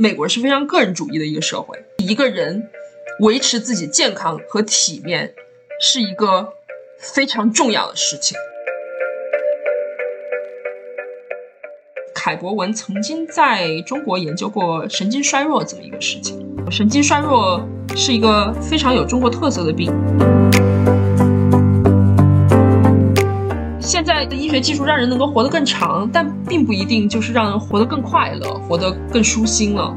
美国是非常个人主义的一个社会，一个人维持自己健康和体面是一个非常重要的事情。凯博文曾经在中国研究过神经衰弱这么一个事情。神经衰弱是一个非常有中国特色的病。的医学技术让人能够活得更长，但并不一定就是让人活得更快乐、活得更舒心了。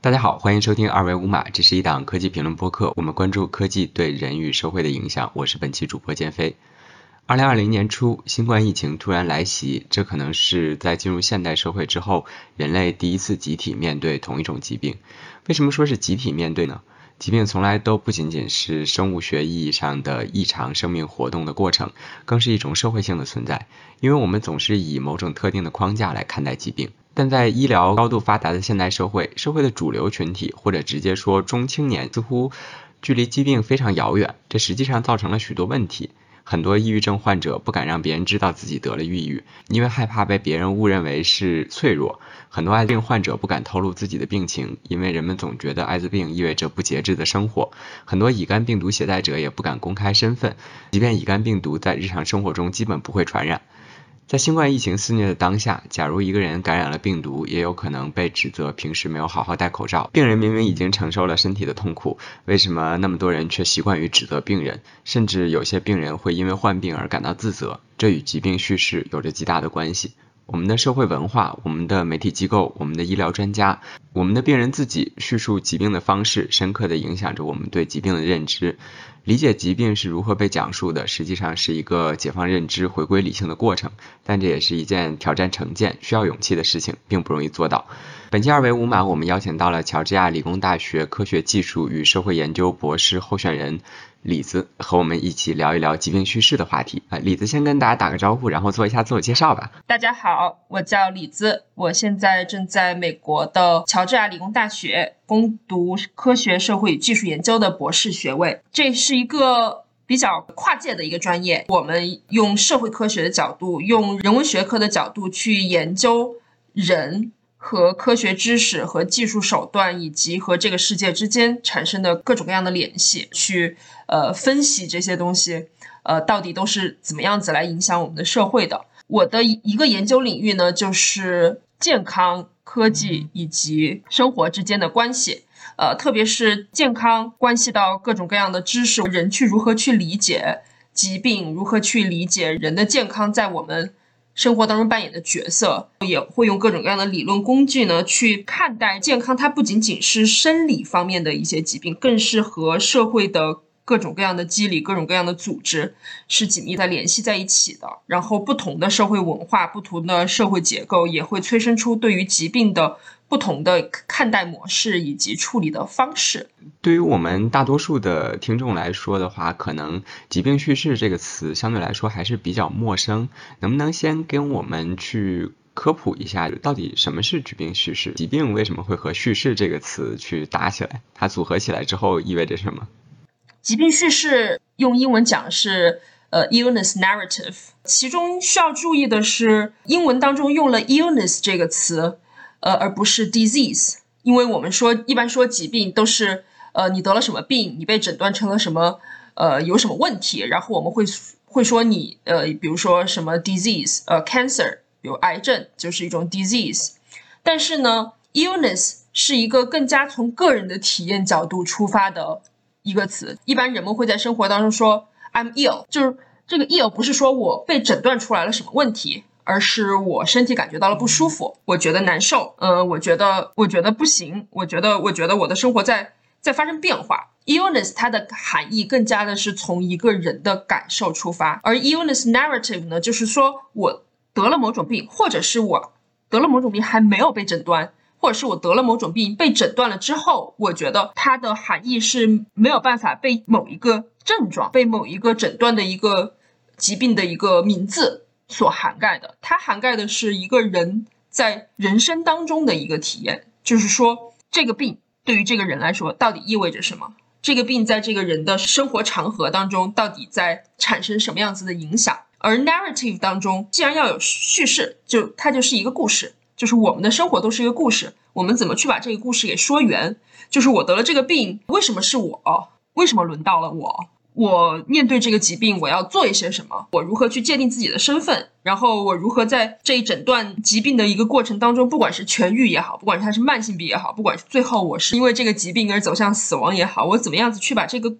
大家好，欢迎收听二维五码，这是一档科技评论播客，我们关注科技对人与社会的影响。我是本期主播建飞。二零二零年初，新冠疫情突然来袭，这可能是在进入现代社会之后，人类第一次集体面对同一种疾病。为什么说是集体面对呢？疾病从来都不仅仅是生物学意义上的异常生命活动的过程，更是一种社会性的存在。因为我们总是以某种特定的框架来看待疾病，但在医疗高度发达的现代社会，社会的主流群体或者直接说中青年，似乎距离疾病非常遥远。这实际上造成了许多问题。很多抑郁症患者不敢让别人知道自己得了抑郁，因为害怕被别人误认为是脆弱。很多艾滋病患者不敢透露自己的病情，因为人们总觉得艾滋病意味着不节制的生活。很多乙肝病毒携带者也不敢公开身份，即便乙肝病毒在日常生活中基本不会传染。在新冠疫情肆虐的当下，假如一个人感染了病毒，也有可能被指责平时没有好好戴口罩。病人明明已经承受了身体的痛苦，为什么那么多人却习惯于指责病人？甚至有些病人会因为患病而感到自责，这与疾病叙事有着极大的关系。我们的社会文化、我们的媒体机构、我们的医疗专家、我们的病人自己叙述疾病的方式，深刻地影响着我们对疾病的认知。理解疾病是如何被讲述的，实际上是一个解放认知、回归理性的过程，但这也是一件挑战成见、需要勇气的事情，并不容易做到。本期二维五码，我们邀请到了乔治亚理工大学科学技术与社会研究博士候选人李子，和我们一起聊一聊疾病叙事的话题。啊，李子先跟大家打个招呼，然后做一下自我介绍吧。大家好，我叫李子，我现在正在美国的乔治亚理工大学。攻读科学社会与技术研究的博士学位，这是一个比较跨界的一个专业。我们用社会科学的角度，用人文学科的角度去研究人和科学知识和技术手段，以及和这个世界之间产生的各种各样的联系，去呃分析这些东西，呃到底都是怎么样子来影响我们的社会的。我的一个研究领域呢，就是健康。科技以及生活之间的关系，呃，特别是健康关系到各种各样的知识，人去如何去理解疾病，如何去理解人的健康在我们生活当中扮演的角色，也会用各种各样的理论工具呢去看待健康。它不仅仅是生理方面的一些疾病，更是和社会的。各种各样的机理，各种各样的组织是紧密的联系在一起的。然后，不同的社会文化、不同的社会结构，也会催生出对于疾病的不同的看待模式以及处理的方式。对于我们大多数的听众来说的话，可能“疾病叙事”这个词相对来说还是比较陌生。能不能先跟我们去科普一下，到底什么是疾病叙事？疾病为什么会和叙事这个词去搭起来？它组合起来之后意味着什么？疾病叙事用英文讲是呃 illness narrative，其中需要注意的是，英文当中用了 illness 这个词，呃，而不是 disease，因为我们说一般说疾病都是呃你得了什么病，你被诊断成了什么呃有什么问题，然后我们会会说你呃比如说什么 disease，呃 cancer 有癌症就是一种 disease，但是呢 illness 是一个更加从个人的体验角度出发的。一个词，一般人们会在生活当中说 "I'm ill"，就是这个 ill 不是说我被诊断出来了什么问题，而是我身体感觉到了不舒服，我觉得难受，呃，我觉得我觉得不行，我觉得我觉得我的生活在在发生变化。illness 它的含义更加的是从一个人的感受出发，而 illness narrative 呢，就是说我得了某种病，或者是我得了某种病还没有被诊断。或者是我得了某种病被诊断了之后，我觉得它的含义是没有办法被某一个症状、被某一个诊断的一个疾病的一个名字所涵盖的。它涵盖的是一个人在人生当中的一个体验，就是说这个病对于这个人来说到底意味着什么？这个病在这个人的生活长河当中到底在产生什么样子的影响？而 narrative 当中，既然要有叙事，就它就是一个故事，就是我们的生活都是一个故事，我们怎么去把这个故事给说圆？就是我得了这个病，为什么是我？为什么轮到了我？我面对这个疾病，我要做一些什么？我如何去界定自己的身份？然后我如何在这一整段疾病的一个过程当中，不管是痊愈也好，不管是它是慢性病也好，不管是最后我是因为这个疾病而走向死亡也好，我怎么样子去把这个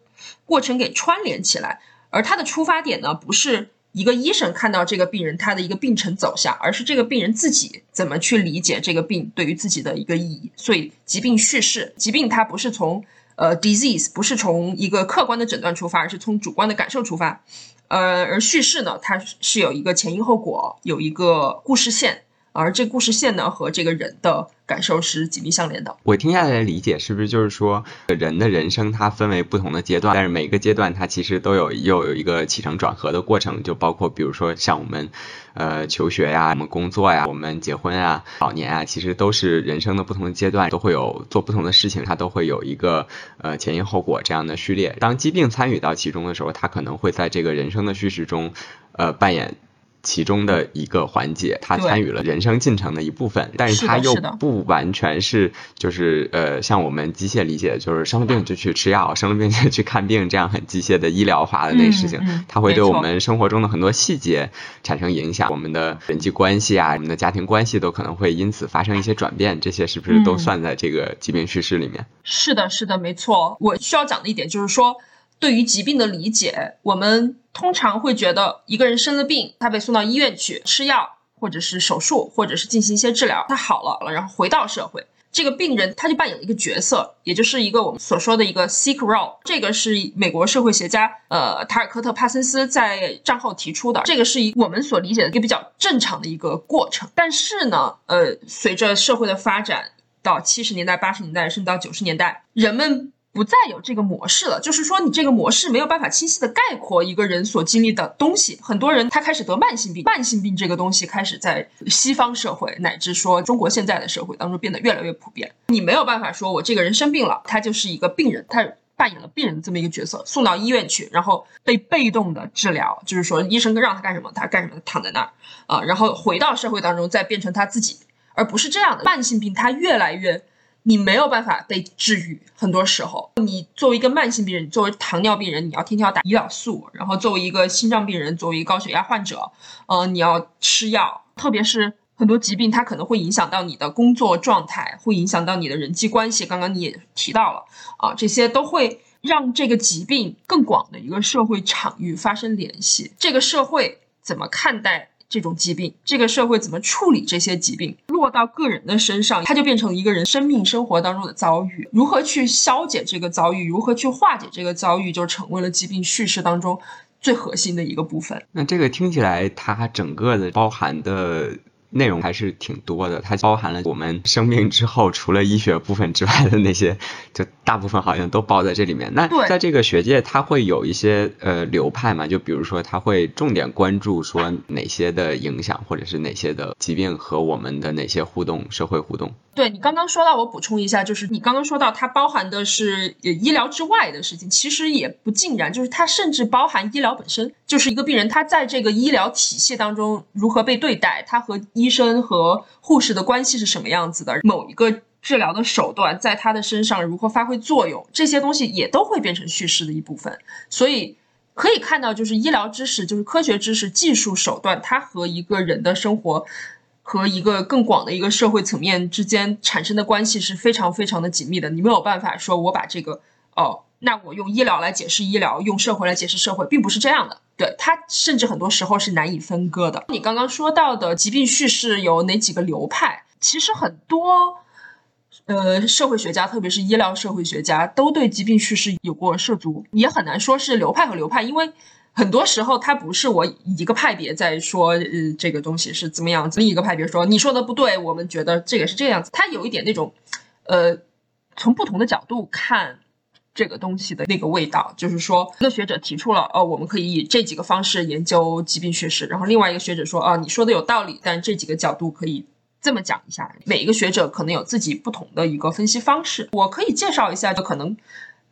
过程给串联起来？而它的出发点呢，不是一个医生看到这个病人他的一个病程走向，而是这个病人自己怎么去理解这个病对于自己的一个意义。所以，疾病叙事，疾病它不是从。呃，disease 不是从一个客观的诊断出发，而是从主观的感受出发。呃，而叙事呢，它是有一个前因后果，有一个故事线。而这故事线呢，和这个人的感受是紧密相连的。我听下来的理解是不是就是说，人的人生它分为不同的阶段，但是每个阶段它其实都有又有一个起承转合的过程，就包括比如说像我们，呃，求学呀，我们工作呀，我们结婚啊，老年啊，其实都是人生的不同的阶段，都会有做不同的事情，它都会有一个呃前因后果这样的序列。当疾病参与到其中的时候，它可能会在这个人生的叙事中，呃，扮演。其中的一个环节，他参与了人生进程的一部分，但是他又不完全是，就是呃，像我们机械理解，就是生了病就去吃药，生了病就去看病，这样很机械的医疗化的那事情，它会对我们生活中的很多细节产生影响，我们的人际关系啊，我们的家庭关系都可能会因此发生一些转变，这些是不是都算在这个疾病叙事里面？是的，是的，没错。我需要讲的一点就是说。对于疾病的理解，我们通常会觉得一个人生了病，他被送到医院去吃药，或者是手术，或者是进行一些治疗，他好了，然后回到社会。这个病人他就扮演了一个角色，也就是一个我们所说的一个 sick role。这个是美国社会学家呃塔尔科特帕森斯在战后提出的。这个是一我们所理解的一个比较正常的一个过程。但是呢，呃，随着社会的发展，到七十年代、八十年代，甚至到九十年代，人们。不再有这个模式了，就是说你这个模式没有办法清晰的概括一个人所经历的东西。很多人他开始得慢性病，慢性病这个东西开始在西方社会乃至说中国现在的社会当中变得越来越普遍。你没有办法说我这个人生病了，他就是一个病人，他扮演了病人这么一个角色，送到医院去，然后被被动的治疗，就是说医生让他干什么他干什么，躺在那儿啊，然后回到社会当中再变成他自己，而不是这样的。慢性病它越来越。你没有办法被治愈，很多时候，你作为一个慢性病人，作为糖尿病人，你要天天要打胰岛素；然后作为一个心脏病人，作为一个高血压患者，呃，你要吃药。特别是很多疾病，它可能会影响到你的工作状态，会影响到你的人际关系。刚刚你也提到了，啊，这些都会让这个疾病更广的一个社会场域发生联系。这个社会怎么看待？这种疾病，这个社会怎么处理这些疾病，落到个人的身上，它就变成一个人生命生活当中的遭遇。如何去消解这个遭遇，如何去化解这个遭遇，就成为了疾病叙事当中最核心的一个部分。那这个听起来，它整个的包含的。内容还是挺多的，它包含了我们生病之后除了医学部分之外的那些，就大部分好像都包在这里面。那在这个学界，它会有一些呃流派嘛？就比如说，它会重点关注说哪些的影响，或者是哪些的疾病和我们的哪些互动，社会互动。对你刚刚说到，我补充一下，就是你刚刚说到它包含的是医疗之外的事情，其实也不尽然，就是它甚至包含医疗本身，就是一个病人他在这个医疗体系当中如何被对待，他和医生和护士的关系是什么样子的，某一个治疗的手段在他的身上如何发挥作用，这些东西也都会变成叙事的一部分。所以可以看到，就是医疗知识，就是科学知识、技术手段，它和一个人的生活。和一个更广的一个社会层面之间产生的关系是非常非常的紧密的。你没有办法说我把这个哦，那我用医疗来解释医疗，用社会来解释社会，并不是这样的。对它，甚至很多时候是难以分割的。你刚刚说到的疾病叙事有哪几个流派？其实很多呃社会学家，特别是医疗社会学家，都对疾病叙事有过涉足。也很难说是流派和流派，因为。很多时候，它不是我一个派别在说，呃，这个东西是怎么样子，另一个派别说你说的不对，我们觉得这个是这样子。它有一点那种，呃，从不同的角度看这个东西的那个味道，就是说，一个学者提出了，哦，我们可以以这几个方式研究疾病叙事，然后另外一个学者说，啊，你说的有道理，但这几个角度可以这么讲一下。每一个学者可能有自己不同的一个分析方式。我可以介绍一下，就可能，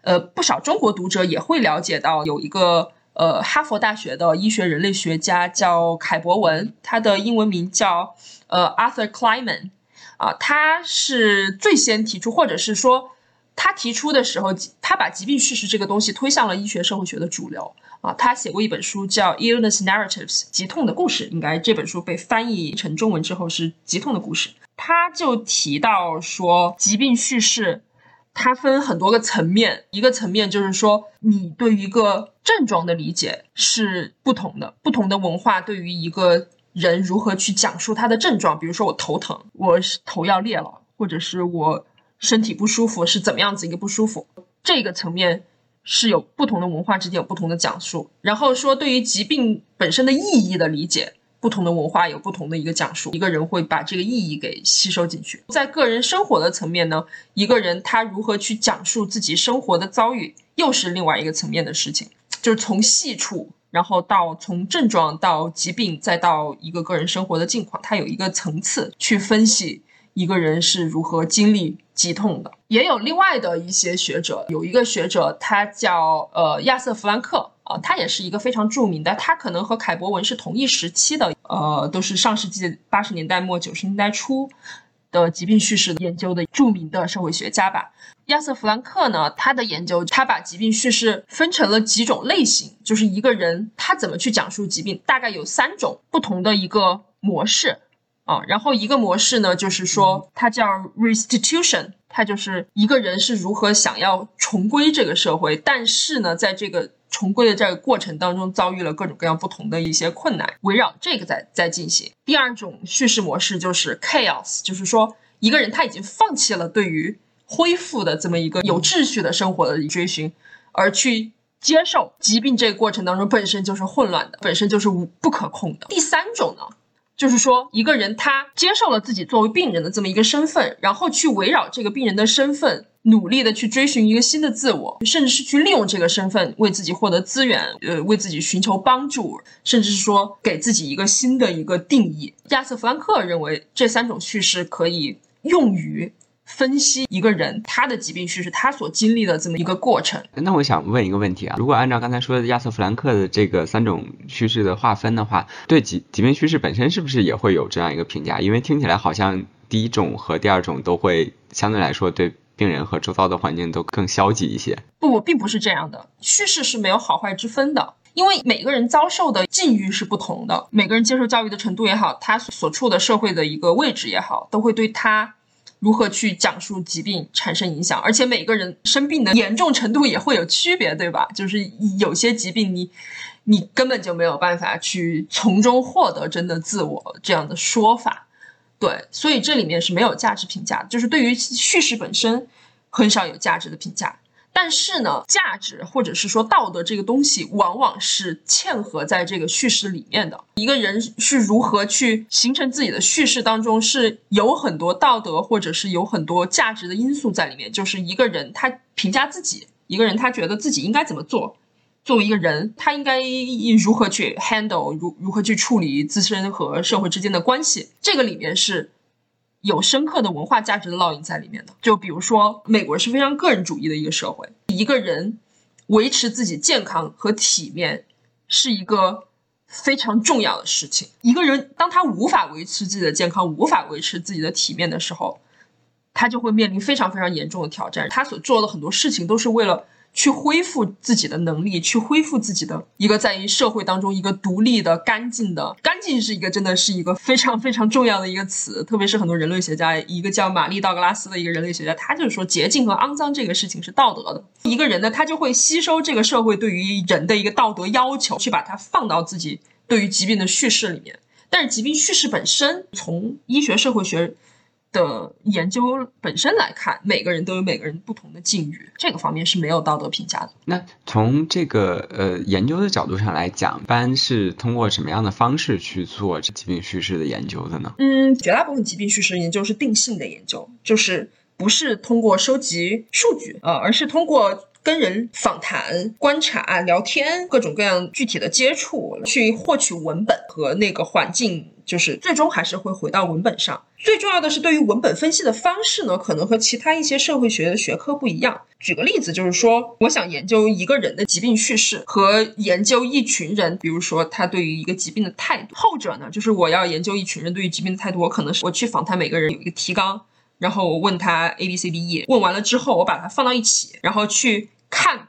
呃，不少中国读者也会了解到有一个。呃哈佛大学的医学人类学家叫凯博文，他的英文名叫呃 Arthur Kleinman，啊，他是最先提出，或者是说他提出的时候，他把疾病叙事这个东西推向了医学社会学的主流。啊，他写过一本书叫《Illness Narratives》，疾痛的故事。应该这本书被翻译成中文之后是疾痛的故事。他就提到说，疾病叙事它分很多个层面，一个层面就是说，你对于一个症状的理解是不同的，不同的文化对于一个人如何去讲述他的症状，比如说我头疼，我头要裂了，或者是我身体不舒服，是怎么样子一个不舒服，这个层面。是有不同的文化之间有不同的讲述，然后说对于疾病本身的意义的理解，不同的文化有不同的一个讲述，一个人会把这个意义给吸收进去。在个人生活的层面呢，一个人他如何去讲述自己生活的遭遇，又是另外一个层面的事情，就是从细处，然后到从症状到疾病，再到一个个人生活的境况，它有一个层次去分析。一个人是如何经历疾痛的？也有另外的一些学者，有一个学者，他叫呃亚瑟·弗兰克啊，他也是一个非常著名的，他可能和凯博文是同一时期的，呃，都是上世纪八十年代末九十年代初的疾病叙事研究的著名的社会学家吧。亚瑟·弗兰克呢，他的研究，他把疾病叙事分成了几种类型，就是一个人他怎么去讲述疾病，大概有三种不同的一个模式。啊，然后一个模式呢，就是说它叫 restitution，它就是一个人是如何想要重归这个社会，但是呢，在这个重归的这个过程当中，遭遇了各种各样不同的一些困难，围绕这个在在进行。第二种叙事模式就是 chaos，就是说一个人他已经放弃了对于恢复的这么一个有秩序的生活的追寻，而去接受疾病这个过程当中本身就是混乱的，本身就是无不可控的。第三种呢？就是说，一个人他接受了自己作为病人的这么一个身份，然后去围绕这个病人的身份，努力的去追寻一个新的自我，甚至是去利用这个身份为自己获得资源，呃，为自己寻求帮助，甚至是说给自己一个新的一个定义。亚瑟·弗兰克认为，这三种叙事可以用于。分析一个人他的疾病叙事，他所经历的这么一个过程。那我想问一个问题啊，如果按照刚才说的亚瑟·弗兰克的这个三种叙事的划分的话，对疾疾病叙事本身是不是也会有这样一个评价？因为听起来好像第一种和第二种都会相对来说对病人和周遭的环境都更消极一些。不，不，并不是这样的。叙事是没有好坏之分的，因为每个人遭受的境遇是不同的，每个人接受教育的程度也好，他所处的社会的一个位置也好，都会对他。如何去讲述疾病产生影响，而且每个人生病的严重程度也会有区别，对吧？就是有些疾病你你根本就没有办法去从中获得真的自我这样的说法，对，所以这里面是没有价值评价，就是对于叙事本身很少有价值的评价。但是呢，价值或者是说道德这个东西，往往是嵌合在这个叙事里面的。一个人是如何去形成自己的叙事当中，是有很多道德或者是有很多价值的因素在里面。就是一个人他评价自己，一个人他觉得自己应该怎么做，作为一个人，他应该如何去 handle，如如何去处理自身和社会之间的关系，这个里面是。有深刻的文化价值的烙印在里面的，就比如说，美国是非常个人主义的一个社会，一个人维持自己健康和体面是一个非常重要的事情。一个人当他无法维持自己的健康，无法维持自己的体面的时候，他就会面临非常非常严重的挑战。他所做的很多事情都是为了。去恢复自己的能力，去恢复自己的一个在于社会当中一个独立的、干净的。干净是一个真的是一个非常非常重要的一个词，特别是很多人类学家，一个叫玛丽道格拉斯的一个人类学家，他就是说洁净和肮脏这个事情是道德的。一个人呢，他就会吸收这个社会对于人的一个道德要求，去把它放到自己对于疾病的叙事里面。但是疾病叙事本身，从医学社会学。的研究本身来看，每个人都有每个人不同的境遇，这个方面是没有道德评价的。那从这个呃研究的角度上来讲，一般是通过什么样的方式去做疾病叙事的研究的呢？嗯，绝大部分疾病叙事研究是定性的研究，就是不是通过收集数据呃，而是通过跟人访谈、观察、聊天，各种各样具体的接触，去获取文本和那个环境。就是最终还是会回到文本上。最重要的是，对于文本分析的方式呢，可能和其他一些社会学的学科不一样。举个例子，就是说，我想研究一个人的疾病叙事，和研究一群人，比如说他对于一个疾病的态度。后者呢，就是我要研究一群人对于疾病的态度，我可能是我去访谈每个人，有一个提纲，然后我问他 A B C D E，问完了之后，我把它放到一起，然后去看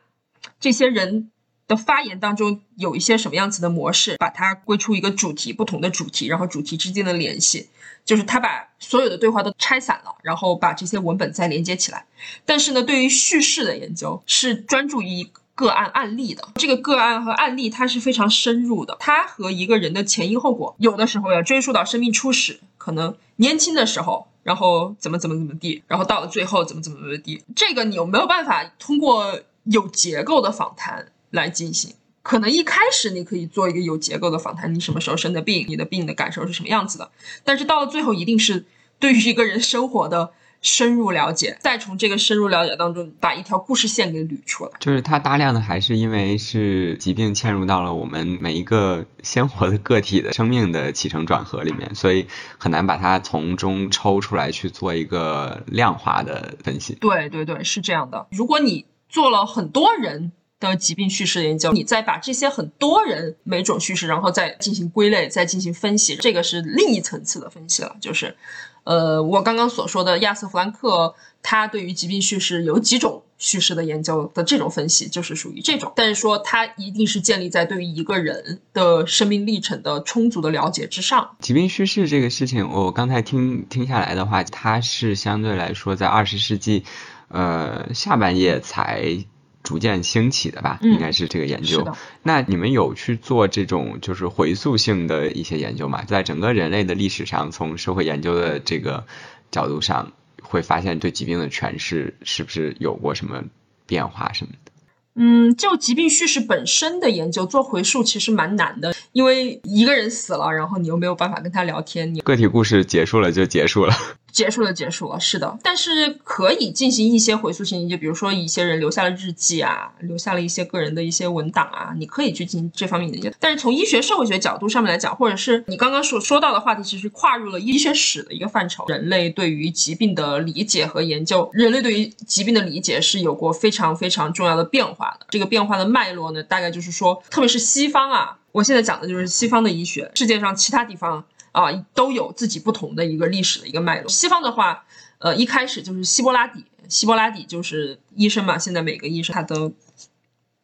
这些人。的发言当中有一些什么样子的模式，把它归出一个主题，不同的主题，然后主题之间的联系，就是他把所有的对话都拆散了，然后把这些文本再连接起来。但是呢，对于叙事的研究是专注于个案案例的，这个个案和案例它是非常深入的，它和一个人的前因后果，有的时候要追溯到生命初始，可能年轻的时候，然后怎么怎么怎么地，然后到了最后怎么怎么怎么地，这个你有没有办法通过有结构的访谈？来进行，可能一开始你可以做一个有结构的访谈，你什么时候生的病，你的病的感受是什么样子的，但是到了最后，一定是对于一个人生活的深入了解，再从这个深入了解当中把一条故事线给捋出来。就是它大量的还是因为是疾病嵌入到了我们每一个鲜活的个体的生命的起承转合里面，所以很难把它从中抽出来去做一个量化的分析。对对对，是这样的。如果你做了很多人。的疾病叙事研究，你再把这些很多人每种叙事，然后再进行归类，再进行分析，这个是另一层次的分析了。就是，呃，我刚刚所说的亚瑟·弗兰克，他对于疾病叙事有几种叙事的研究的这种分析，就是属于这种。但是说，他一定是建立在对于一个人的生命历程的充足的了解之上。疾病叙事这个事情，我刚才听听下来的话，它是相对来说在二十世纪，呃，下半叶才。逐渐兴起的吧，应该是这个研究。那你们有去做这种就是回溯性的一些研究吗？在整个人类的历史上，从社会研究的这个角度上，会发现对疾病的诠释是不是有过什么变化什么的？嗯，就疾病叙事本身的研究做回溯其实蛮难的，因为一个人死了，然后你又没有办法跟他聊天，你个体故事结束了就结束了。结束了，结束了，是的，但是可以进行一些回溯性研究，比如说一些人留下了日记啊，留下了一些个人的一些文档啊，你可以去进行这方面的研究。但是从医学社会学角度上面来讲，或者是你刚刚所说到的话题，其实跨入了医学史的一个范畴。人类对于疾病的理解和研究，人类对于疾病的理解是有过非常非常重要的变化的。这个变化的脉络呢，大概就是说，特别是西方啊，我现在讲的就是西方的医学，世界上其他地方。啊，都有自己不同的一个历史的一个脉络。西方的话，呃，一开始就是希波拉底，希波拉底就是医生嘛。现在每个医生他都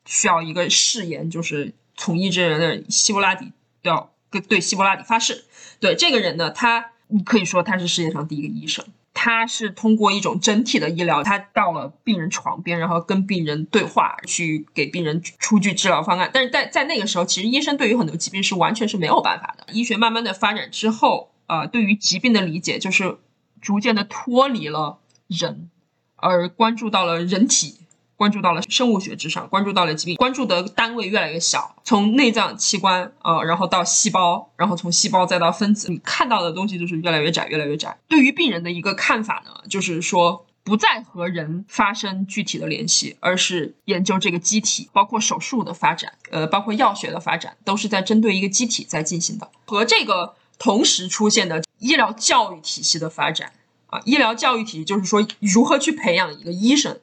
需要一个誓言，就是从医之人的希波拉底要对希波拉底发誓。对这个人呢，他可以说他是世界上第一个医生。他是通过一种整体的医疗，他到了病人床边，然后跟病人对话，去给病人出具治疗方案。但是在在那个时候，其实医生对于很多疾病是完全是没有办法的。医学慢慢的发展之后，呃，对于疾病的理解就是逐渐的脱离了人，而关注到了人体。关注到了生物学之上，关注到了疾病，关注的单位越来越小，从内脏器官啊，然后到细胞，然后从细胞再到分子，你看到的东西就是越来越窄，越来越窄。对于病人的一个看法呢，就是说不再和人发生具体的联系，而是研究这个机体，包括手术的发展，呃，包括药学的发展，都是在针对一个机体在进行的。和这个同时出现的医疗教育体系的发展啊，医疗教育体系就是说如何去培养一个医生，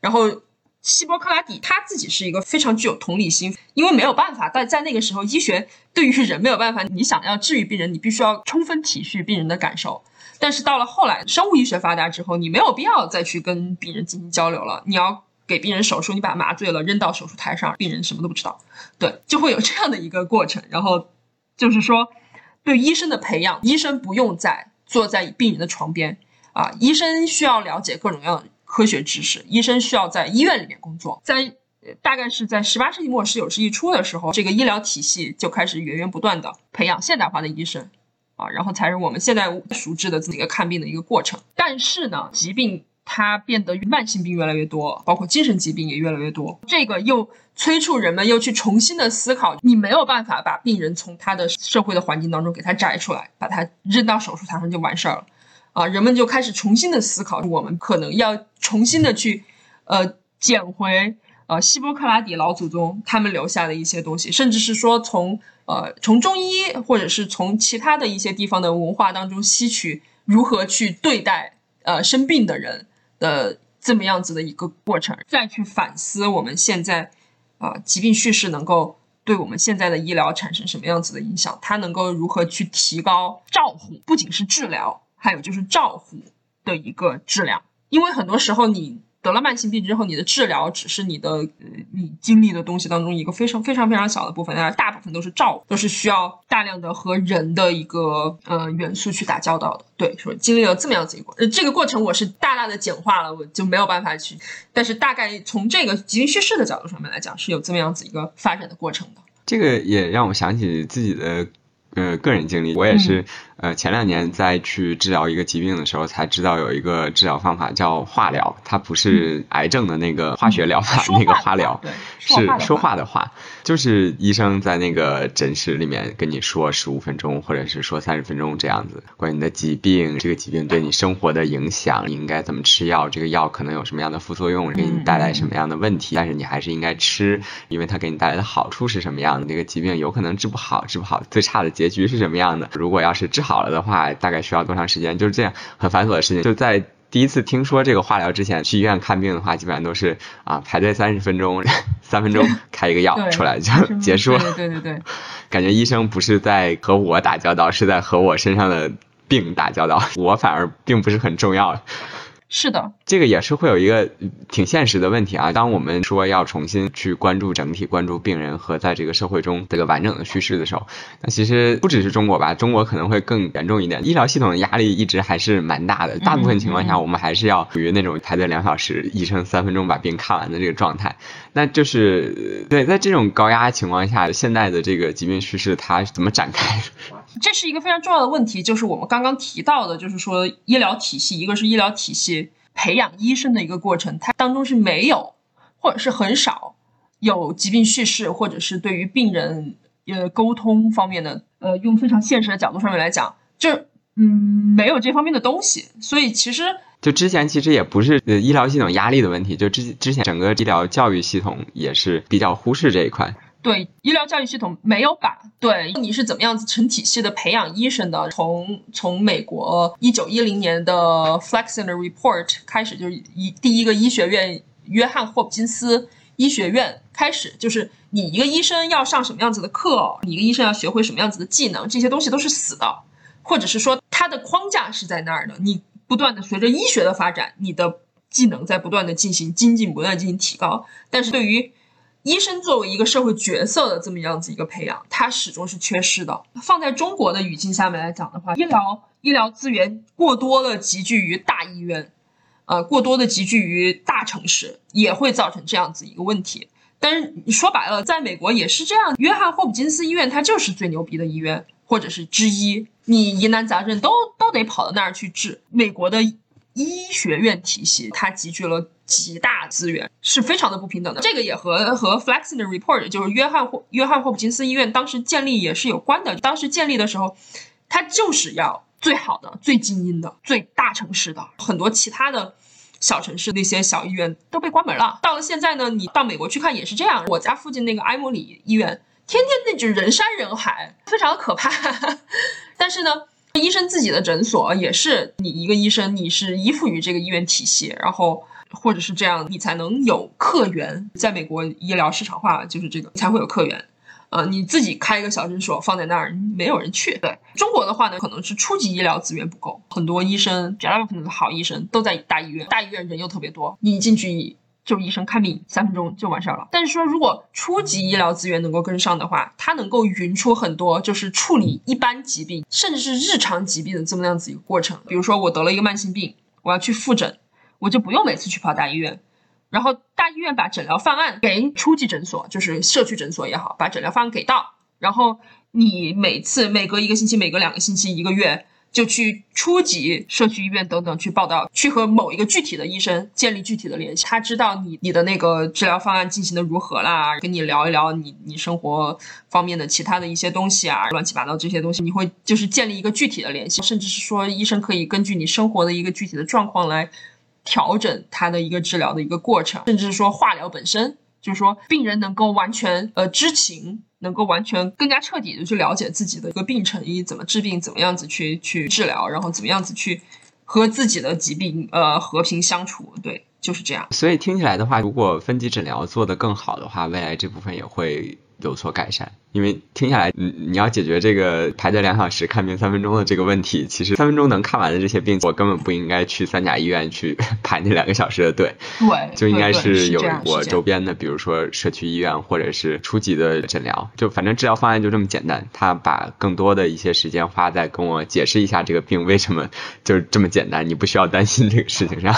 然后。希波克拉底他自己是一个非常具有同理心，因为没有办法，但在那个时候，医学对于人没有办法。你想要治愈病人，你必须要充分体恤病人的感受。但是到了后来，生物医学发达之后，你没有必要再去跟病人进行交流了。你要给病人手术，你把麻醉了，扔到手术台上，病人什么都不知道。对，就会有这样的一个过程。然后就是说，对医生的培养，医生不用再坐在病人的床边啊，医生需要了解各种各样的。科学知识，医生需要在医院里面工作。在大概是在十八世纪末十九世纪初的时候，这个医疗体系就开始源源不断的培养现代化的医生啊，然后才是我们现在熟知的这么一个看病的一个过程。但是呢，疾病它变得慢性病越来越多，包括精神疾病也越来越多。这个又催促人们又去重新的思考，你没有办法把病人从他的社会的环境当中给他摘出来，把他扔到手术台上就完事儿了。啊，人们就开始重新的思考，我们可能要重新的去，呃，捡回呃希波克拉底老祖宗他们留下的一些东西，甚至是说从呃从中医或者是从其他的一些地方的文化当中吸取如何去对待呃生病的人的这么样子的一个过程，再去反思我们现在啊疾病叙事能够对我们现在的医疗产生什么样子的影响，它能够如何去提高照护，不仅是治疗，还有就是照护的一个质量，因为很多时候你。得了慢性病之后，你的治疗只是你的呃你经历的东西当中一个非常非常非常小的部分，但是大部分都是照，都是需要大量的和人的一个呃元素去打交道的。对，说经历了这么样子一个呃这个过程，我是大大的简化了，我就没有办法去，但是大概从这个疾病叙事的角度上面来讲，是有这么样子一个发展的过程的。这个也让我想起自己的。呃，个人经历，我也是，呃，前两年在去治疗一个疾病的时候，才知道有一个治疗方法叫化疗，它不是癌症的那个化学疗法，那个化疗是说话的话，就是医生在那个诊室里面跟你说十五分钟，或者是说三十分钟这样子，关于你的疾病，这个疾病对你生活的影响，你应该怎么吃药，这个药可能有什么样的副作用，给你带来什么样的问题，但是你还是应该吃，因为它给你带来的好处是什么样的，这个疾病有可能治不好，治不好最差的结。结局是什么样的？如果要是治好了的话，大概需要多长时间？就是这样很繁琐的事情。就在第一次听说这个化疗之前，去医院看病的话，基本上都是啊排队三十分钟，三分钟 开一个药出来就 结束了。对对对，感觉医生不是在和我打交道，是在和我身上的病打交道。我反而并不是很重要。是的，这个也是会有一个挺现实的问题啊。当我们说要重新去关注整体、关注病人和在这个社会中这个完整的叙事的时候，那其实不只是中国吧，中国可能会更严重一点。医疗系统的压力一直还是蛮大的，大部分情况下我们还是要处于那种排队两小时，医生三分钟把病看完的这个状态。那就是对，在这种高压情况下，现在的这个疾病叙事它怎么展开？这是一个非常重要的问题，就是我们刚刚提到的，就是说医疗体系，一个是医疗体系培养医生的一个过程，它当中是没有或者是很少有疾病叙事，或者是对于病人呃沟通方面的，呃，用非常现实的角度上面来讲，就嗯没有这方面的东西，所以其实就之前其实也不是呃医疗系统压力的问题，就之之前整个医疗教育系统也是比较忽视这一块。对医疗教育系统没有把对你是怎么样子成体系的培养医生的，从从美国一九一零年的 Flexner Report 开始，就是一第一个医学院约翰霍普金斯医学院开始，就是你一个医生要上什么样子的课，你一个医生要学会什么样子的技能，这些东西都是死的，或者是说它的框架是在那儿的，你不断的随着医学的发展，你的技能在不断的进行精进，不断进行提高，但是对于医生作为一个社会角色的这么样子一个培养，它始终是缺失的。放在中国的语境下面来讲的话，医疗医疗资源过多的集聚于大医院，呃，过多的集聚于大城市，也会造成这样子一个问题。但是你说白了，在美国也是这样，约翰霍普金斯医院它就是最牛逼的医院，或者是之一，你疑难杂症都都得跑到那儿去治。美国的医学院体系它集聚了。极大资源是非常的不平等的，这个也和和 Flexner Report 就是约翰霍约翰霍普金斯医院当时建立也是有关的。当时建立的时候，它就是要最好的、最精英的、最大城市的，很多其他的小城市那些小医院都被关门了。到了现在呢，你到美国去看也是这样。我家附近那个埃默里医院，天天那就人山人海，非常的可怕。但是呢，医生自己的诊所也是，你一个医生你是依附于这个医院体系，然后。或者是这样，你才能有客源。在美国，医疗市场化就是这个，才会有客源。呃，你自己开一个小诊所放在那儿，没有人去。对中国的话呢，可能是初级医疗资源不够，很多医生，绝大部分的好医生都在大医院，大医院人又特别多，你一进去就医生看病三分钟就完事儿了。但是说，如果初级医疗资源能够跟上的话，它能够匀出很多，就是处理一般疾病，甚至是日常疾病的这么样子一个过程。比如说，我得了一个慢性病，我要去复诊。我就不用每次去跑大医院，然后大医院把诊疗方案给初级诊所，就是社区诊所也好，把诊疗方案给到，然后你每次每隔一个星期、每隔两个星期、一个月就去初级社区医院等等去报道，去和某一个具体的医生建立具体的联系，他知道你你的那个治疗方案进行的如何啦，跟你聊一聊你你生活方面的其他的一些东西啊，乱七八糟这些东西，你会就是建立一个具体的联系，甚至是说医生可以根据你生活的一个具体的状况来。调整它的一个治疗的一个过程，甚至是说化疗本身就是说病人能够完全呃知情，能够完全更加彻底的去了解自己的一个病程，以怎么治病，怎么样子去去治疗，然后怎么样子去和自己的疾病呃和平相处，对，就是这样。所以听起来的话，如果分级诊疗做得更好的话，未来这部分也会。有所改善，因为听下来，你你要解决这个排队两小时看病三分钟的这个问题，其实三分钟能看完的这些病，我根本不应该去三甲医院去 排那两个小时的队，对，就应该是有我周边的，比如说社区医院或者是初级的诊疗，就反正治疗方案就这么简单，他把更多的一些时间花在跟我解释一下这个病为什么就是这么简单，你不需要担心这个事情上。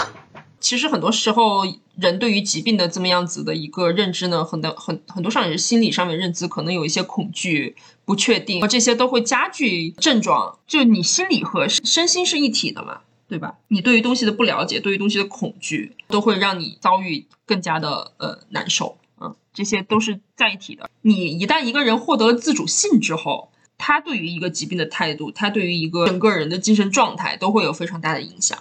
其实很多时候，人对于疾病的这么样子的一个认知呢，很多很很多上也是心理上面认知，可能有一些恐惧、不确定，这些都会加剧症状。就你心理和身心是一体的嘛，对吧？你对于东西的不了解，对于东西的恐惧，都会让你遭遇更加的呃难受。嗯，这些都是在一起的。你一旦一个人获得了自主性之后，他对于一个疾病的态度，他对于一个整个人的精神状态，都会有非常大的影响。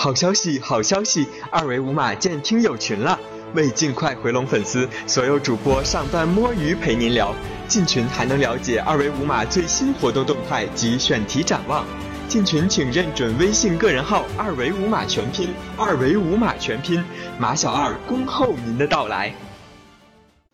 好消息，好消息！二维码建听友群了。为尽快回笼粉丝，所有主播上班摸鱼陪您聊。进群还能了解二维码最新活动动态及选题展望。进群请认准微信个人号“二维码全拼”，二维码全拼，马小二恭候您的到来。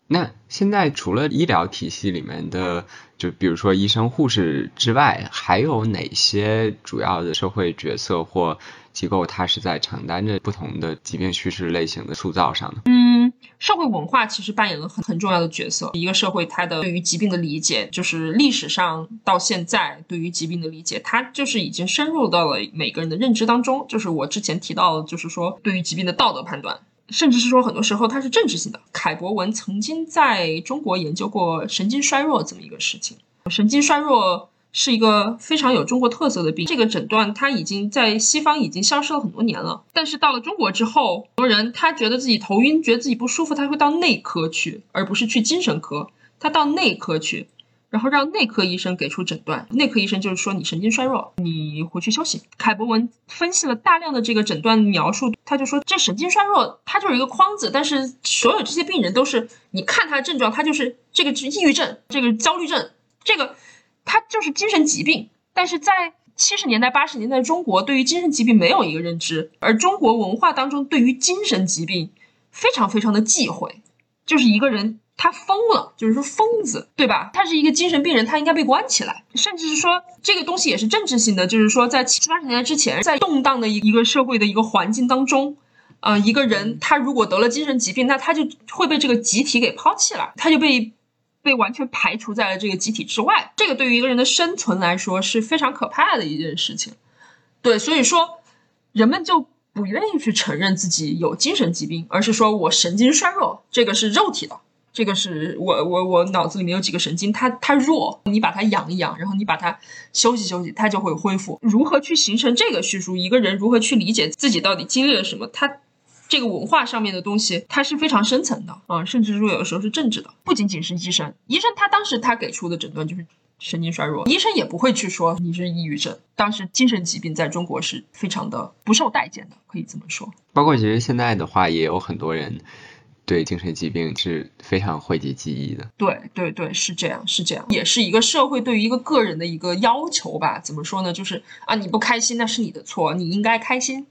那现在除了医疗体系里面的，就比如说医生、护士之外，还有哪些主要的社会角色或机构，它是在承担着不同的疾病叙事类型的塑造上呢？嗯，社会文化其实扮演了很很重要的角色。一个社会它的对于疾病的理解，就是历史上到现在对于疾病的理解，它就是已经深入到了每个人的认知当中。就是我之前提到，就是说对于疾病的道德判断。甚至是说，很多时候它是政治性的。凯博文曾经在中国研究过神经衰弱这么一个事情。神经衰弱是一个非常有中国特色的病，这个诊断它已经在西方已经消失了很多年了。但是到了中国之后，很多人他觉得自己头晕，觉得自己不舒服，他会到内科去，而不是去精神科，他到内科去。然后让内科医生给出诊断，内科医生就是说你神经衰弱，你回去休息。凯博文分析了大量的这个诊断描述，他就说这神经衰弱它就是一个框子，但是所有这些病人都是，你看他的症状，他就是这个是抑郁症，这个焦虑症，这个他就是精神疾病。但是在七十年代八十年代中国对于精神疾病没有一个认知，而中国文化当中对于精神疾病非常非常的忌讳，就是一个人。他疯了，就是说疯子，对吧？他是一个精神病人，他应该被关起来。甚至是说，这个东西也是政治性的，就是说，在七八十年代之前，在动荡的一一个社会的一个环境当中，呃，一个人他如果得了精神疾病，那他就会被这个集体给抛弃了，他就被被完全排除在了这个集体之外。这个对于一个人的生存来说是非常可怕的一件事情。对，所以说人们就不愿意去承认自己有精神疾病，而是说我神经衰弱，这个是肉体的。这个是我我我脑子里面有几个神经，它它弱，你把它养一养，然后你把它休息休息，它就会恢复。如何去形成这个叙述？一个人如何去理解自己到底经历了什么？他这个文化上面的东西，它是非常深层的啊，甚至说有的时候是政治的，不仅仅是医生。医生他当时他给出的诊断就是神经衰弱，医生也不会去说你是抑郁症。当时精神疾病在中国是非常的不受待见的，可以这么说。包括其实现在的话，也有很多人。对精神疾病是非常讳疾忌医的。对对对，是这样，是这样，也是一个社会对于一个个人的一个要求吧？怎么说呢？就是啊，你不开心那是你的错，你应该开心。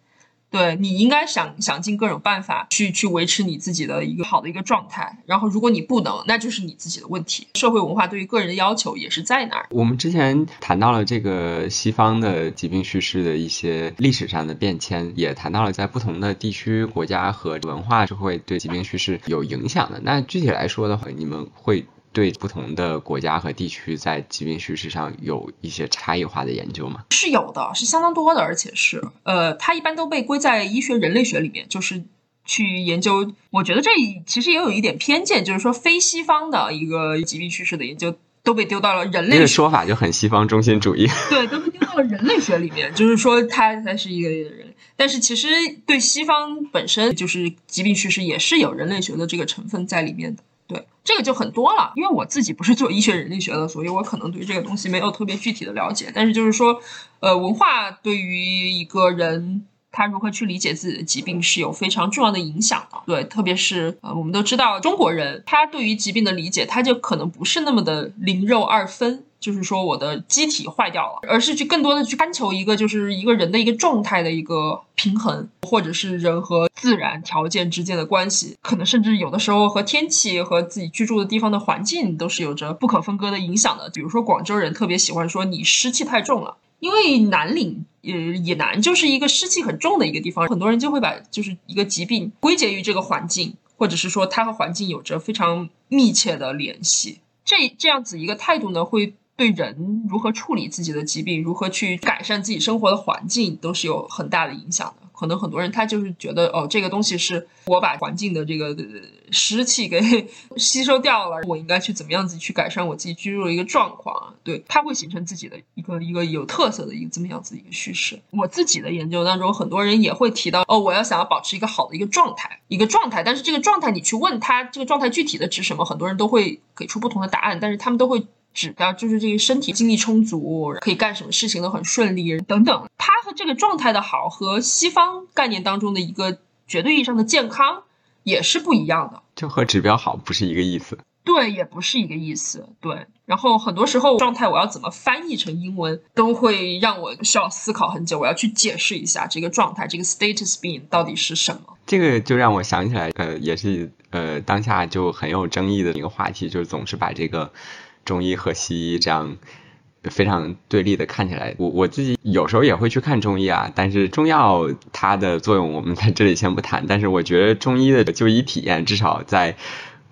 对你应该想想尽各种办法去去维持你自己的一个好的一个状态，然后如果你不能，那就是你自己的问题。社会文化对于个人的要求也是在那儿。我们之前谈到了这个西方的疾病叙事的一些历史上的变迁，也谈到了在不同的地区、国家和文化是会对疾病叙事有影响的。那具体来说的话，你们会？对不同的国家和地区在疾病叙事上有一些差异化的研究吗？是有的，是相当多的，而且是呃，它一般都被归在医学人类学里面，就是去研究。我觉得这其实也有一点偏见，就是说非西方的一个疾病叙事的研究都被丢到了人类。这个说法就很西方中心主义。对，都被丢到了人类学里面，就是说它才是一个人。但是其实对西方本身就是疾病叙事也是有人类学的这个成分在里面的。这个就很多了，因为我自己不是做医学人力学的，所以我可能对这个东西没有特别具体的了解。但是就是说，呃，文化对于一个人他如何去理解自己的疾病是有非常重要的影响的。对，特别是呃，我们都知道中国人，他对于疾病的理解，他就可能不是那么的灵肉二分。就是说我的机体坏掉了，而是去更多的去贪求一个就是一个人的一个状态的一个平衡，或者是人和自然条件之间的关系，可能甚至有的时候和天气和自己居住的地方的环境都是有着不可分割的影响的。比如说广州人特别喜欢说你湿气太重了，因为南岭呃以南就是一个湿气很重的一个地方，很多人就会把就是一个疾病归结于这个环境，或者是说它和环境有着非常密切的联系。这这样子一个态度呢，会。对人如何处理自己的疾病，如何去改善自己生活的环境，都是有很大的影响的。可能很多人他就是觉得，哦，这个东西是我把环境的这个湿气给 吸收掉了，我应该去怎么样子去改善我自己居住的一个状况啊？对，它会形成自己的一个一个有特色的一个这么样子一个叙事。我自己的研究当中，很多人也会提到，哦，我要想要保持一个好的一个状态，一个状态。但是这个状态，你去问他这个状态具体的指什么，很多人都会给出不同的答案，但是他们都会。指标就是这个身体精力充足，可以干什么事情都很顺利等等。它和这个状态的好和西方概念当中的一个绝对意义上的健康也是不一样的，就和指标好不是一个意思。对，也不是一个意思。对，然后很多时候状态我要怎么翻译成英文，都会让我需要思考很久。我要去解释一下这个状态，这个 status being 到底是什么。这个就让我想起来，呃，也是呃当下就很有争议的一个话题，就是总是把这个。中医和西医这样非常对立的看起来，我我自己有时候也会去看中医啊，但是中药它的作用我们在这里先不谈，但是我觉得中医的就医体验至少在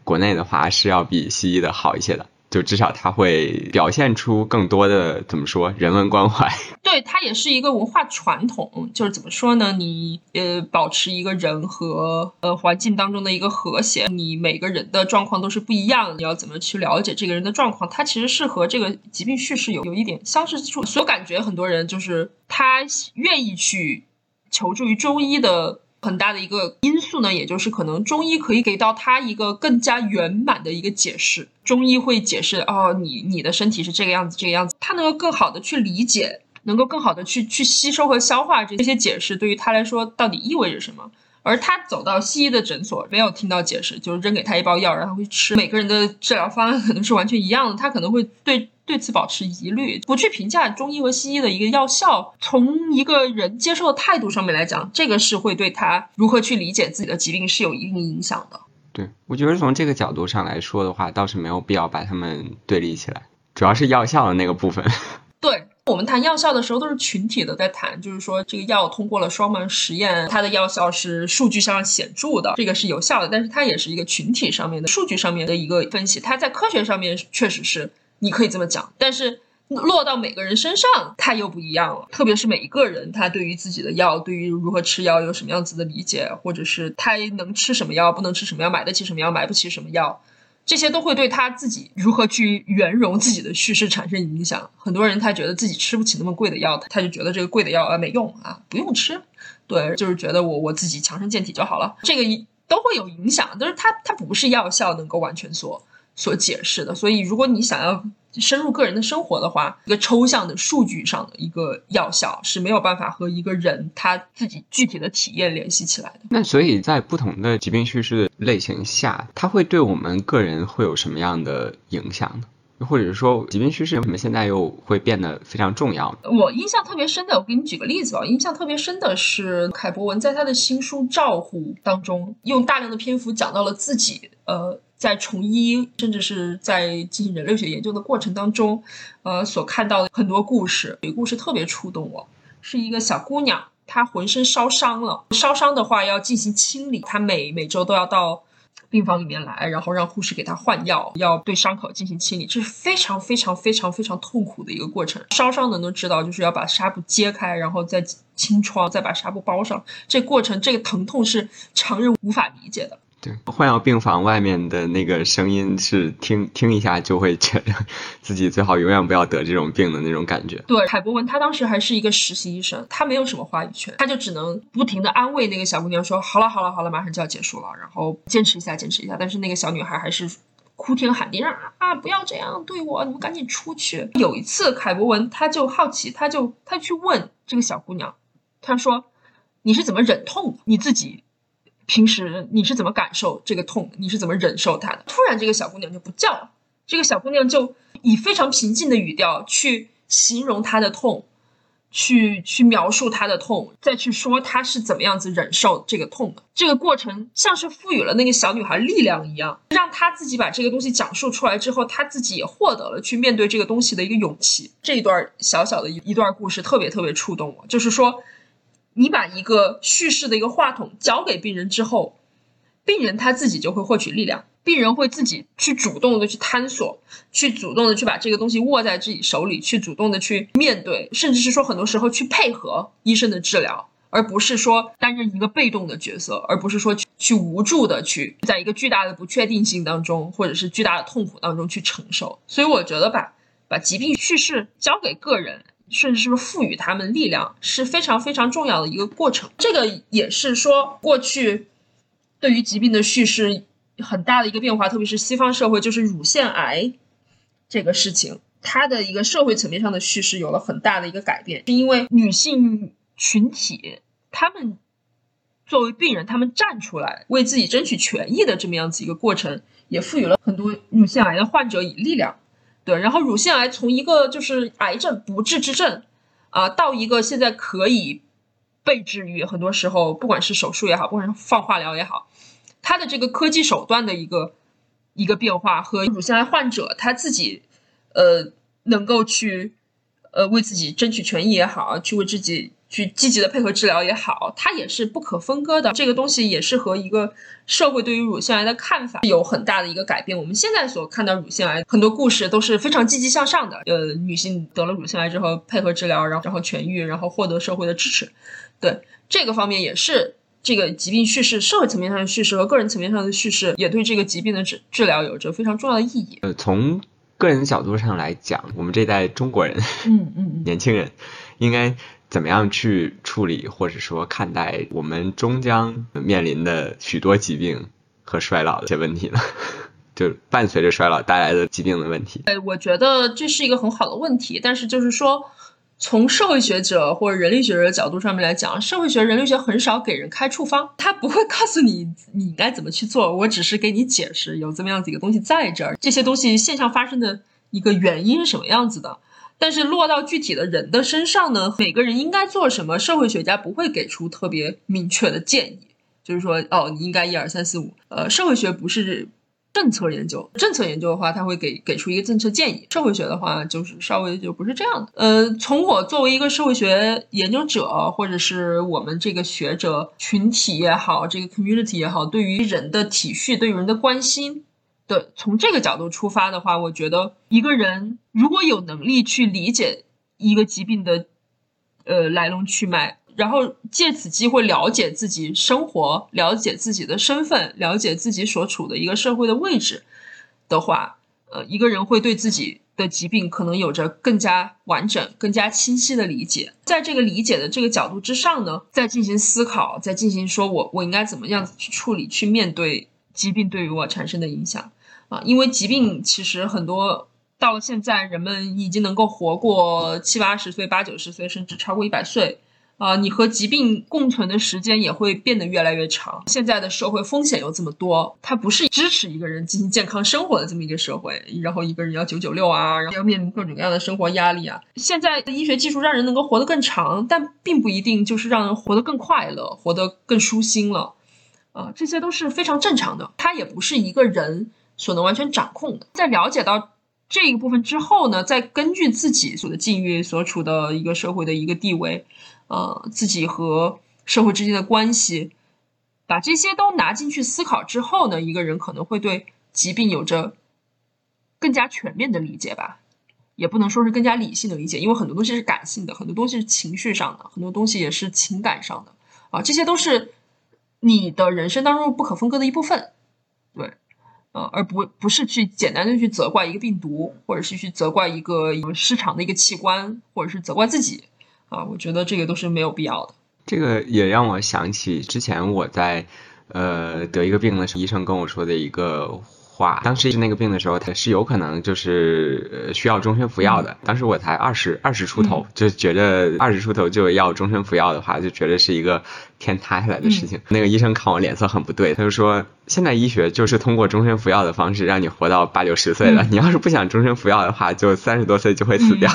国内的话是要比西医的好一些的。就至少他会表现出更多的怎么说人文关怀，对，它也是一个文化传统。就是怎么说呢？你呃，保持一个人和呃环境当中的一个和谐，你每个人的状况都是不一样的，你要怎么去了解这个人的状况？它其实是和这个疾病叙事有有一点相似之处。所以我感觉很多人就是他愿意去求助于中医的。很大的一个因素呢，也就是可能中医可以给到他一个更加圆满的一个解释。中医会解释哦，你你的身体是这个样子，这个样子，他能够更好的去理解，能够更好的去去吸收和消化这些解释，对于他来说到底意味着什么。而他走到西医的诊所，没有听到解释，就是扔给他一包药，让他会吃。每个人的治疗方案可能是完全一样的，他可能会对。对此保持疑虑，不去评价中医和西医的一个药效。从一个人接受的态度上面来讲，这个是会对他如何去理解自己的疾病是有一定影响的。对，我觉得从这个角度上来说的话，倒是没有必要把他们对立起来，主要是药效的那个部分。对我们谈药效的时候，都是群体的在谈，就是说这个药通过了双盲实验，它的药效是数据上显著的，这个是有效的。但是它也是一个群体上面的数据上面的一个分析，它在科学上面确实是。你可以这么讲，但是落到每个人身上，他又不一样了。特别是每一个人，他对于自己的药，对于如何吃药有什么样子的理解，或者是他能吃什么药，不能吃什么药，买得起什么药，买不起什么药，这些都会对他自己如何去圆融自己的叙事产生影响。很多人他觉得自己吃不起那么贵的药，他就觉得这个贵的药啊没用啊，不用吃。对，就是觉得我我自己强身健体就好了，这个都会有影响。但是它它不是药效能够完全说。所解释的，所以如果你想要深入个人的生活的话，一个抽象的数据上的一个药效是没有办法和一个人他自己具体的体验联系起来的。那所以在不同的疾病叙事类型下，它会对我们个人会有什么样的影响呢？或者是说，疾病叙事为什么现在又会变得非常重要？我印象特别深的，我给你举个例子吧。印象特别深的是凯博文在他的新书《照护》当中，用大量的篇幅讲到了自己，呃。在从医，甚至是在进行人类学研究的过程当中，呃，所看到的很多故事，有个故事特别触动我，是一个小姑娘，她浑身烧伤了，烧伤的话要进行清理，她每每周都要到病房里面来，然后让护士给她换药，要对伤口进行清理，这是非常非常非常非常痛苦的一个过程。烧伤的都知道，就是要把纱布揭开，然后再清创，再把纱布包上，这过程这个疼痛是常人无法理解的。对，换药病房外面的那个声音是听听一下就会觉得自己最好永远不要得这种病的那种感觉。对，海博文他当时还是一个实习医生，他没有什么话语权，他就只能不停的安慰那个小姑娘说：“好了好了好了，马上就要结束了，然后坚持一下坚持一下。”但是那个小女孩还是哭天喊地，让啊不要这样对我，你们赶紧出去。有一次，凯博文他就好奇，他就他去问这个小姑娘，他说：“你是怎么忍痛的？你自己平时你是怎么感受这个痛？你是怎么忍受它的？突然，这个小姑娘就不叫了，这个小姑娘就以非常平静的语调去形容她的痛。去去描述她的痛，再去说她是怎么样子忍受这个痛的。这个过程像是赋予了那个小女孩力量一样，让她自己把这个东西讲述出来之后，她自己也获得了去面对这个东西的一个勇气。这一段小小的一一段故事特别特别触动我，就是说，你把一个叙事的一个话筒交给病人之后，病人他自己就会获取力量。病人会自己去主动的去探索，去主动的去把这个东西握在自己手里，去主动的去面对，甚至是说很多时候去配合医生的治疗，而不是说担任一个被动的角色，而不是说去去无助的去在一个巨大的不确定性当中，或者是巨大的痛苦当中去承受。所以我觉得把把疾病叙事交给个人，甚至是赋予他们力量，是非常非常重要的一个过程。这个也是说过去对于疾病的叙事。很大的一个变化，特别是西方社会，就是乳腺癌这个事情，它的一个社会层面上的叙事有了很大的一个改变，是因为女性群体她们作为病人，她们站出来为自己争取权益的这么样子一个过程，也赋予了很多乳腺癌的患者以力量。对，然后乳腺癌从一个就是癌症不治之症啊，到一个现在可以被治愈，很多时候不管是手术也好，不管是放化疗也好。它的这个科技手段的一个一个变化和乳腺癌患者他自己，呃，能够去呃为自己争取权益也好，去为自己去积极的配合治疗也好，它也是不可分割的。这个东西也是和一个社会对于乳腺癌的看法有很大的一个改变。我们现在所看到乳腺癌很多故事都是非常积极向上的，呃，女性得了乳腺癌之后配合治疗，然后然后痊愈，然后获得社会的支持。对这个方面也是。这个疾病叙事，社会层面上的叙事和个人层面上的叙事，也对这个疾病的治治疗有着非常重要的意义。呃，从个人角度上来讲，我们这代中国人，嗯嗯，年轻人，应该怎么样去处理或者说看待我们终将面临的许多疾病和衰老的一些问题呢？就伴随着衰老带来的疾病的问题。哎，我觉得这是一个很好的问题，但是就是说。从社会学者或者人类学者的角度上面来讲，社会学、人类学很少给人开处方，他不会告诉你你该怎么去做，我只是给你解释有这么样子一个东西在这儿，这些东西现象发生的一个原因是什么样子的。但是落到具体的人的身上呢，每个人应该做什么，社会学家不会给出特别明确的建议，就是说哦，你应该一二三四五。呃，社会学不是。政策研究，政策研究的话，他会给给出一个政策建议。社会学的话，就是稍微就不是这样的。呃，从我作为一个社会学研究者，或者是我们这个学者群体也好，这个 community 也好，对于人的体恤，对于人的关心的，从这个角度出发的话，我觉得一个人如果有能力去理解一个疾病的，呃来龙去脉。然后借此机会了解自己生活，了解自己的身份，了解自己所处的一个社会的位置的话，呃，一个人会对自己的疾病可能有着更加完整、更加清晰的理解。在这个理解的这个角度之上呢，再进行思考，再进行说我我应该怎么样子去处理、去面对疾病对于我产生的影响啊？因为疾病其实很多到了现在，人们已经能够活过七八十岁、八九十岁，甚至超过一百岁。啊，你和疾病共存的时间也会变得越来越长。现在的社会风险又这么多，它不是支持一个人进行健康生活的这么一个社会。然后一个人要九九六啊，然后要面临各种各样的生活压力啊。现在的医学技术让人能够活得更长，但并不一定就是让人活得更快乐、活得更舒心了。啊，这些都是非常正常的，它也不是一个人所能完全掌控的。在了解到这一部分之后呢，再根据自己所的境遇、所处的一个社会的一个地位。呃，自己和社会之间的关系，把这些都拿进去思考之后呢，一个人可能会对疾病有着更加全面的理解吧，也不能说是更加理性的理解，因为很多东西是感性的，很多东西是情绪上的，很多东西也是情感上的啊，这些都是你的人生当中不可分割的一部分，呃，而不不是去简单的去责怪一个病毒，或者是去责怪一个失常的一个器官，或者是责怪自己。啊，我觉得这个都是没有必要的。这个也让我想起之前我在呃得一个病的时候，医生跟我说的一个。话，当时治那个病的时候，他是有可能就是需要终身服药的。当时我才二十二十出头，就觉得二十出头就要终身服药的话，就觉得是一个天塌下来的事情。那个医生看我脸色很不对，他就说。现在医学就是通过终身服药的方式让你活到八九十岁了。你要是不想终身服药的话，就三十多岁就会死掉。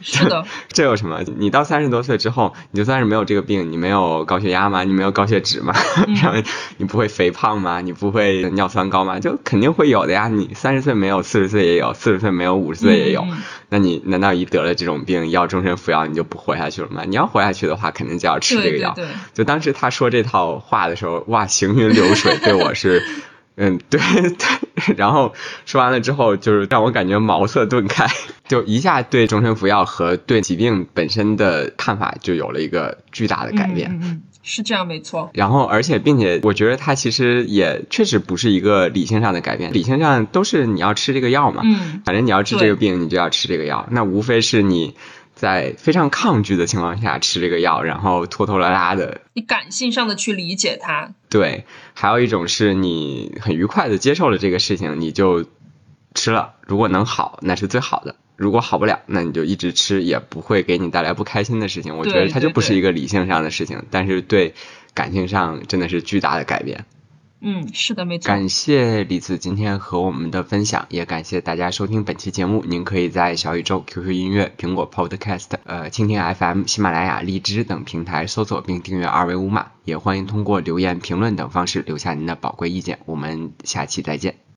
是的，这有什么？你到三十多岁之后，你就算是没有这个病，你没有高血压吗？你没有高血脂吗？然后你不会肥胖吗？你不会尿酸高吗？就肯定会有的呀。你三十岁没有，四十岁也有；四十岁没有，五十岁也有。那你难道一得了这种病要终身服药，你就不活下去了吗？你要活下去的话，肯定就要吃这个药。就当时他说这套话的时候，哇，行云流水，对我是，嗯，对对。然后说完了之后，就是让我感觉茅塞顿开，就一下对终身服药和对疾病本身的看法就有了一个巨大的改变。是这样，没错。然后，而且，并且，我觉得它其实也确实不是一个理性上的改变，理性上都是你要吃这个药嘛。嗯。反正你要治这个病，你就要吃这个药。那无非是你在非常抗拒的情况下吃这个药，然后拖拖拉拉的。你感性上的去理解它。对，还有一种是你很愉快的接受了这个事情，你就吃了。如果能好，那是最好的。如果好不了，那你就一直吃，也不会给你带来不开心的事情。我觉得它就不是一个理性上的事情，但是对感情上真的是巨大的改变。嗯，是的，没错。感谢李子今天和我们的分享，也感谢大家收听本期节目。您可以在小宇宙、QQ 音乐、苹果 Podcast、呃蜻蜓 FM、喜马拉雅、荔枝等平台搜索并订阅二维码，也欢迎通过留言、评论等方式留下您的宝贵意见。我们下期再见。